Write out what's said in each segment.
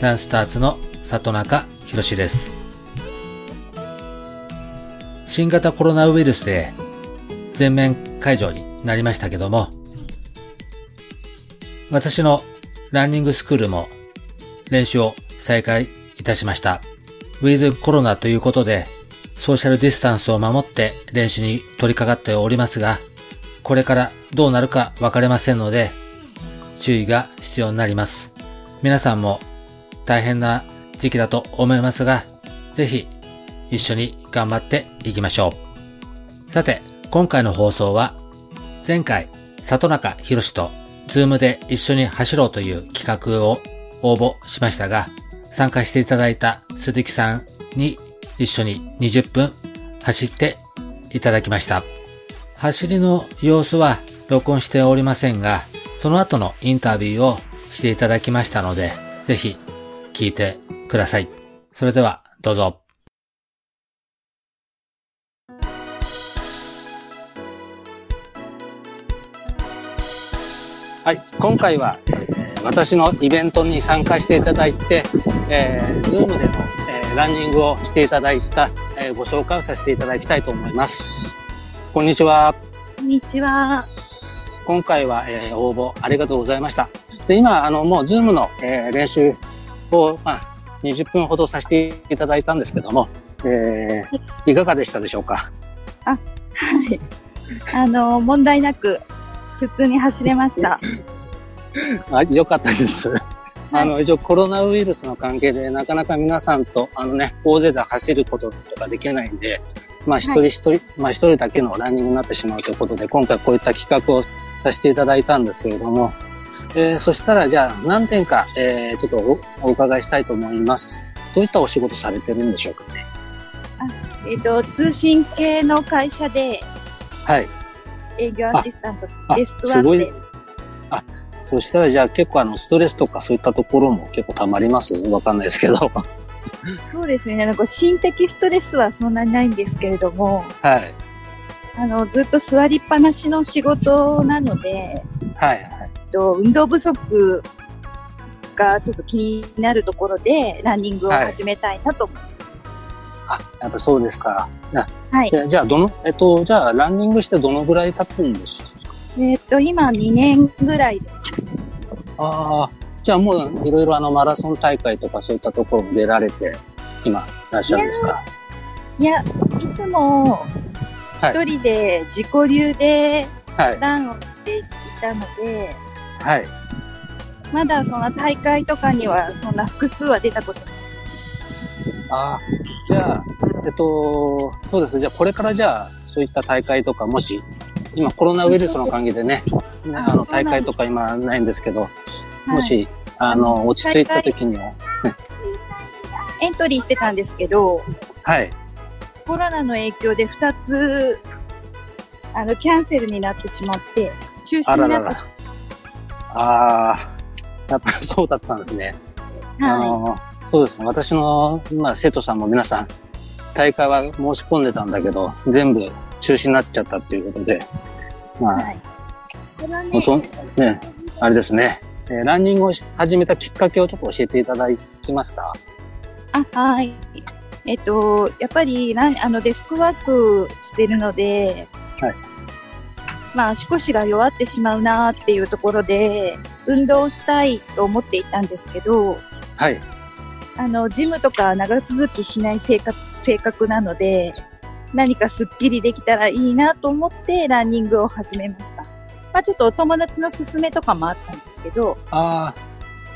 ランスターズの里中博です。新型コロナウイルスで全面解除になりましたけども、私のランニングスクールも練習を再開いたしました。ウィズコロナということで、ソーシャルディスタンスを守って練習に取り掛かっておりますが、これからどうなるか分かりませんので、注意が必要になります。皆さんも大変な時期だと思いますが、ぜひ一緒に頑張っていきましょう。さて、今回の放送は、前回、里中博とズームで一緒に走ろうという企画を応募しましたが、参加していただいた鈴木さんに一緒に20分走っていただきました。走りの様子は録音しておりませんが、その後のインタビューをしていただきましたので、ぜひ聞いてください。それではどうぞ。はい、今回は、えー、私のイベントに参加していただいて、えー、 Zoomでの、えー、ランニングをしていただいた、えー、ご紹介をさせていただきたいと思います。こんにちは。こんにちは。今回は、えー、応募ありがとうございました。で、今、あの、もう、 Zoomの、えー、練習を、まあ、20分ほどさせていただいたんですけども、えー、いかがでしたでしょうか？あ、はい。あの、問題なく、普通に走れました。あ、よかったです。あの、一応コロナウイルスの関係で、なかなか皆さんと、あのね、大勢で走ることとかできないんで、まあ一人一人、はい、まあ一人だけのランニングになってしまうということで、今回こういった企画をさせていただいたんですけれども、えー、そしたらじゃあ何点か、えー、ちょっとお伺いしたいと思います。どういったお仕事されてるんでしょうかね？あえっ、ー、と、通信系の会社で、はい。営業アシスタント、デスクワークです。あ、そしたらじゃあ結構あの、ストレスとかそういったところも結構たまります？わかんないですけど。そうですね。なんか心的ストレスはそんなにないんですけれども。はい。あの、ずっと座りっぱなしの仕事なので、はい、はい。と運動不足がちょっと気になるところで、ランニングを始めたいなと思います。はい、あ、やっぱそうですか。はい。じゃあ、じゃあ、どの、えっと、じゃあ、ランニングしてどのぐらい経つんですか？えっと、今2年ぐらいです。ああ、じゃあもういろいろあのマラソン大会とかそういったところも出られて、今、いらっしゃるんですか？いや、いつも、一人で自己流でランをしていたので、はい。まだそんな大会とかにはそんな複数は出たことない。ああ、じゃあ、えっと、そうです。じゃあこれからじゃあ、そういった大会とか、もし、今コロナウイルスの関係でね、ねあの大会とか今ないんですけど、もし、あの、落ち着いた時には、エントリーしてたんですけど、はい。コロナの影響で2つ、あの、キャンセルになってしまって、中止になってしまって。ああ、やっぱりそうだったんですね。はい、あの、そうですね。私の、まあ、生徒さんも皆さん、大会は申し込んでたんだけど、全部中止になっちゃったっていうことで、まあ、はい、ほとんね、あれですね、えー、ランニングを始めたきっかけをちょっと教えていただきますか？あ、はい。えっと、やっぱりランあのデスクワークしてるので、はい、まあ足腰が弱ってしまうなっていうところで、運動したいと思っていたんですけど、はい。あの、ジムとか長続きしない性格、性格なので、何かスッキリできたらいいなと思ってランニングを始めました。まあちょっとお友達の勧めとかもあったんですけど。ああ、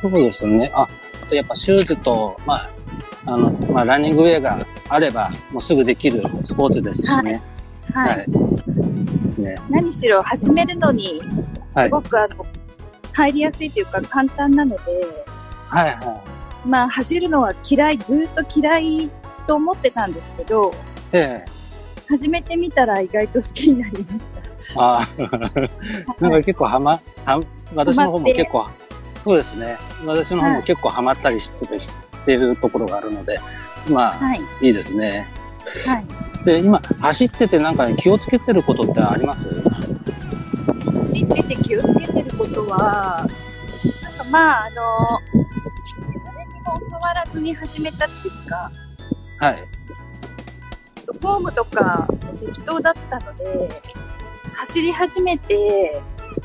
そうですね。あ、あとやっぱシューズと、まああの、まあ、ランニングウェアがあれば、もうすぐできるスポーツですしね。はい。はい、ね、何しろ始めるのに、すごくあの、はい、入りやすいというか簡単なので、はいはまあ走るのは嫌い、ずっと嫌いと思ってたんですけど、ええ。始めてみたら意外と好きになりました。ああ、なんか結構はま、は私の方も結構、そうですね。私の方も結構ハマったりしてるしてるところがあるので、まあ、はい。いいですね。はい。で、今、走っててなんかね、気をつけてることってあります？走ってて気をつけてることは、なんかまあ、あの、誰にも教わらずに始めたっていうか、はい。ちょっとフォームとか適当だったので、走り始めて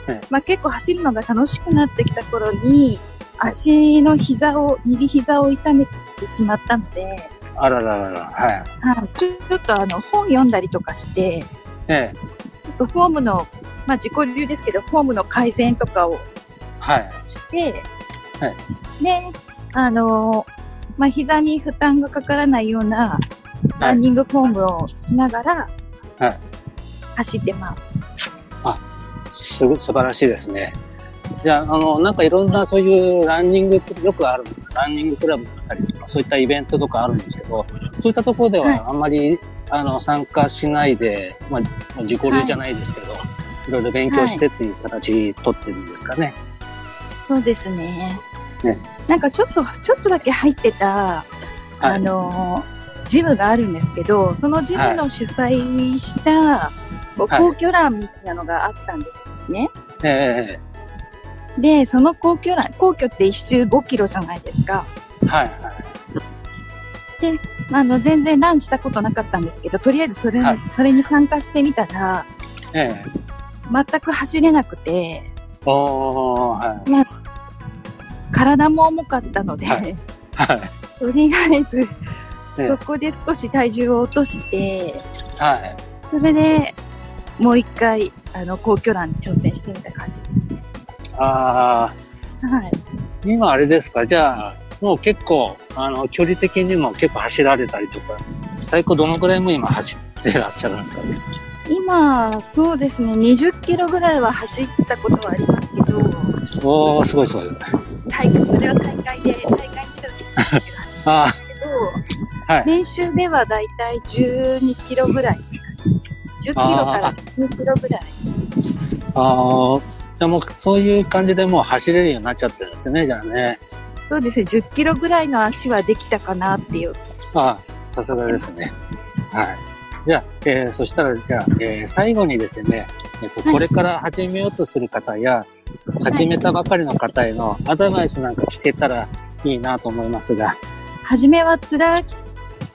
ええ、まあ結構走るのが楽しくなってきた頃に、足の膝を、右膝を痛めてしまったので、あらららら、はい。はい、ちょっとあの本読んだりとかして、ええ。ちょっとフォームの、まあ自己流ですけど、フォームの改善とかをはい。して、はで、あのーまあ、膝に負担がかからないようなランニングフォームをしながら、はい走ってます。すご素晴らしいですね。じゃあ、あの、なんかいろんなそういうランニング、よくある、ランニングクラブだったりとか、そういったイベントとかあるんですけど、そういったところではいはあんまり、あの、参加しないで、まあ、自己流じゃないですけど、い、ろいろ勉強してっていう形取ってるんですかね。そうですね。ねなんかちょっと、ちょっとだけ入ってた、はいあのージムがあるんですけど、そのジムの主催した、皇居欄みたいなのがあったんですね。えで、その皇居欄、皇居って一周5キロじゃないですか。えはい、はい。あの、全然ランしたことなかったんですけど、とりあえずそれ,、はいそれに参加してみたら、ええ全く走れなくて、はい。まあ、体も重かったので、はいはい。とりあえず、ええそこで少し体重を落として、はい。それでもう一回、あの、皇居欄に挑戦してみた感じであす。はい。あ、今あれですか？じゃあ、もう結構、あの、距離的にも結構走られたりとか、最高どのくらいも今走ってらっしゃるんですかね？今、そうですね、20キロぐらいは走ったことはありますけど、おー、すごいすごい。大会、それは大会で、大会に出た時に20キロ走ったんですあけど、はい。練習ではだいたい12キロぐらい。ですかね。10キロから12キロぐらい。あ、ああ、じゃあもうそういう感じでもう走れるようになっちゃってるんですね、じゃあね。そうですね、10キロぐらいの足はできたかなっていう。ああ、さすがですね。はい。じゃあ、えー、そしたら、じゃあ、えー、最後にですね、えっと、はいこれから始めようとする方や、始めたばかりの方へのアドバイスなんか聞けたらいいなと思いますが、初めは辛い、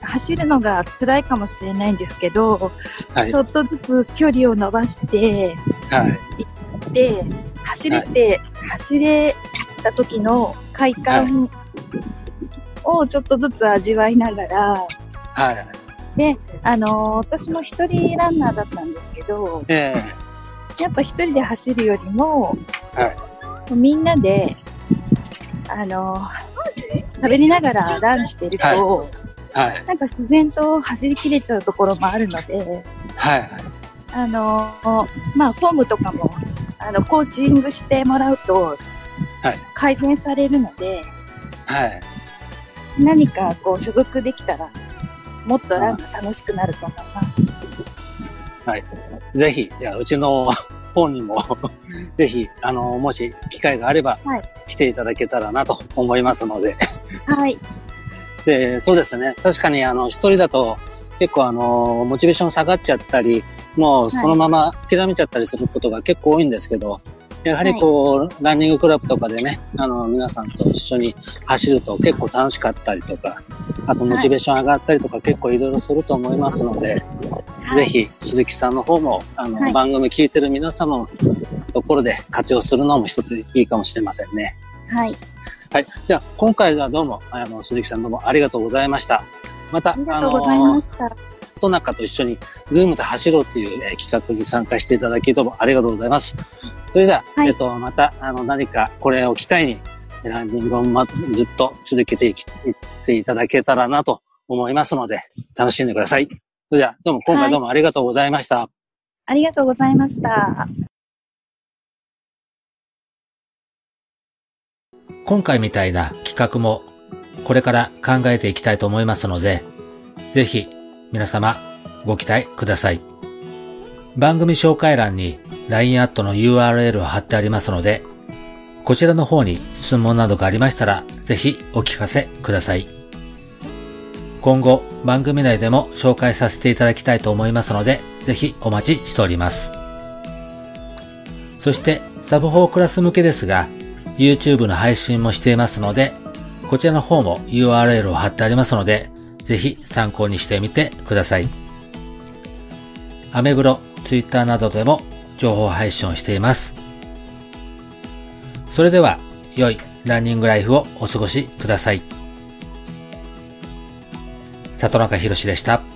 走るのが辛いかもしれないんですけど、はいちょっとずつ距離を伸ばして、はい。で、走れて、走れた時の快感をちょっとずつ味わいながら、はい。で、あのー私も一人ランナーだったんですけど、えやっぱ一人で走るよりも、はいみんなで、あのー食べりながらランしてると、はい。なんか自然と走り切れちゃうところもあるので、はい。あのーまあ、フォームとかも、あの、コーチングしてもらうとはい、改善されるので、はい。何かこう所属できたら、もっとランが楽しくなると思います。ぜひ、じゃあ、うちの方にも、ぜひ、あの、もし機会があればはい、来ていただけたらなと思いますので。はい。で、そうですね。確かに、あの、一人だと、結構、あの、モチベーション下がっちゃったり、もうそのまま諦めちゃったりすることが結構多いんですけど、やはりこう、ランニングクラブとかでね、あの、皆さんと一緒に走ると結構楽しかったりとか、あとモチベーション上がったりとか結構いろいろすると思いますので、ぜひ鈴木さんの方も、あの、はい番組聞いてる皆様のところで活用するのも一ついいかもしれませんね。はい。はい。じゃあ、今回はどうも、あの、鈴木さんどうもありがとうございました。また、ありがとうございました。と中と一緒に、ズームで走ろうという、えー企画に参加していただき、どうもありがとうございます。それでは、はいえっと、また、あの、何かこれを機会に、ランニングをま、ずっと続けていきいっていただけたらなと思いますので、楽しんでください。それでは、どうも今回どうもありがとうございました。ありがとうございました。今回みたいな企画もこれから考えていきたいと思いますので、ぜひ皆様ご期待ください。番組紹介欄に LINE アットの URL を貼ってありますので、こちらの方に質問などがありましたら、ぜひお聞かせください。今後番組内でも紹介させていただきたいと思いますので、ぜひお待ちしております。そしてサブ4クラス向けですが、YouTube の配信もしていますので、こちらの方も URL を貼ってありますので、ぜひ参考にしてみてください。アメブロ、Twitter などでも情報配信をしています。それでは、良いランニングライフをお過ごしください。里中博でした。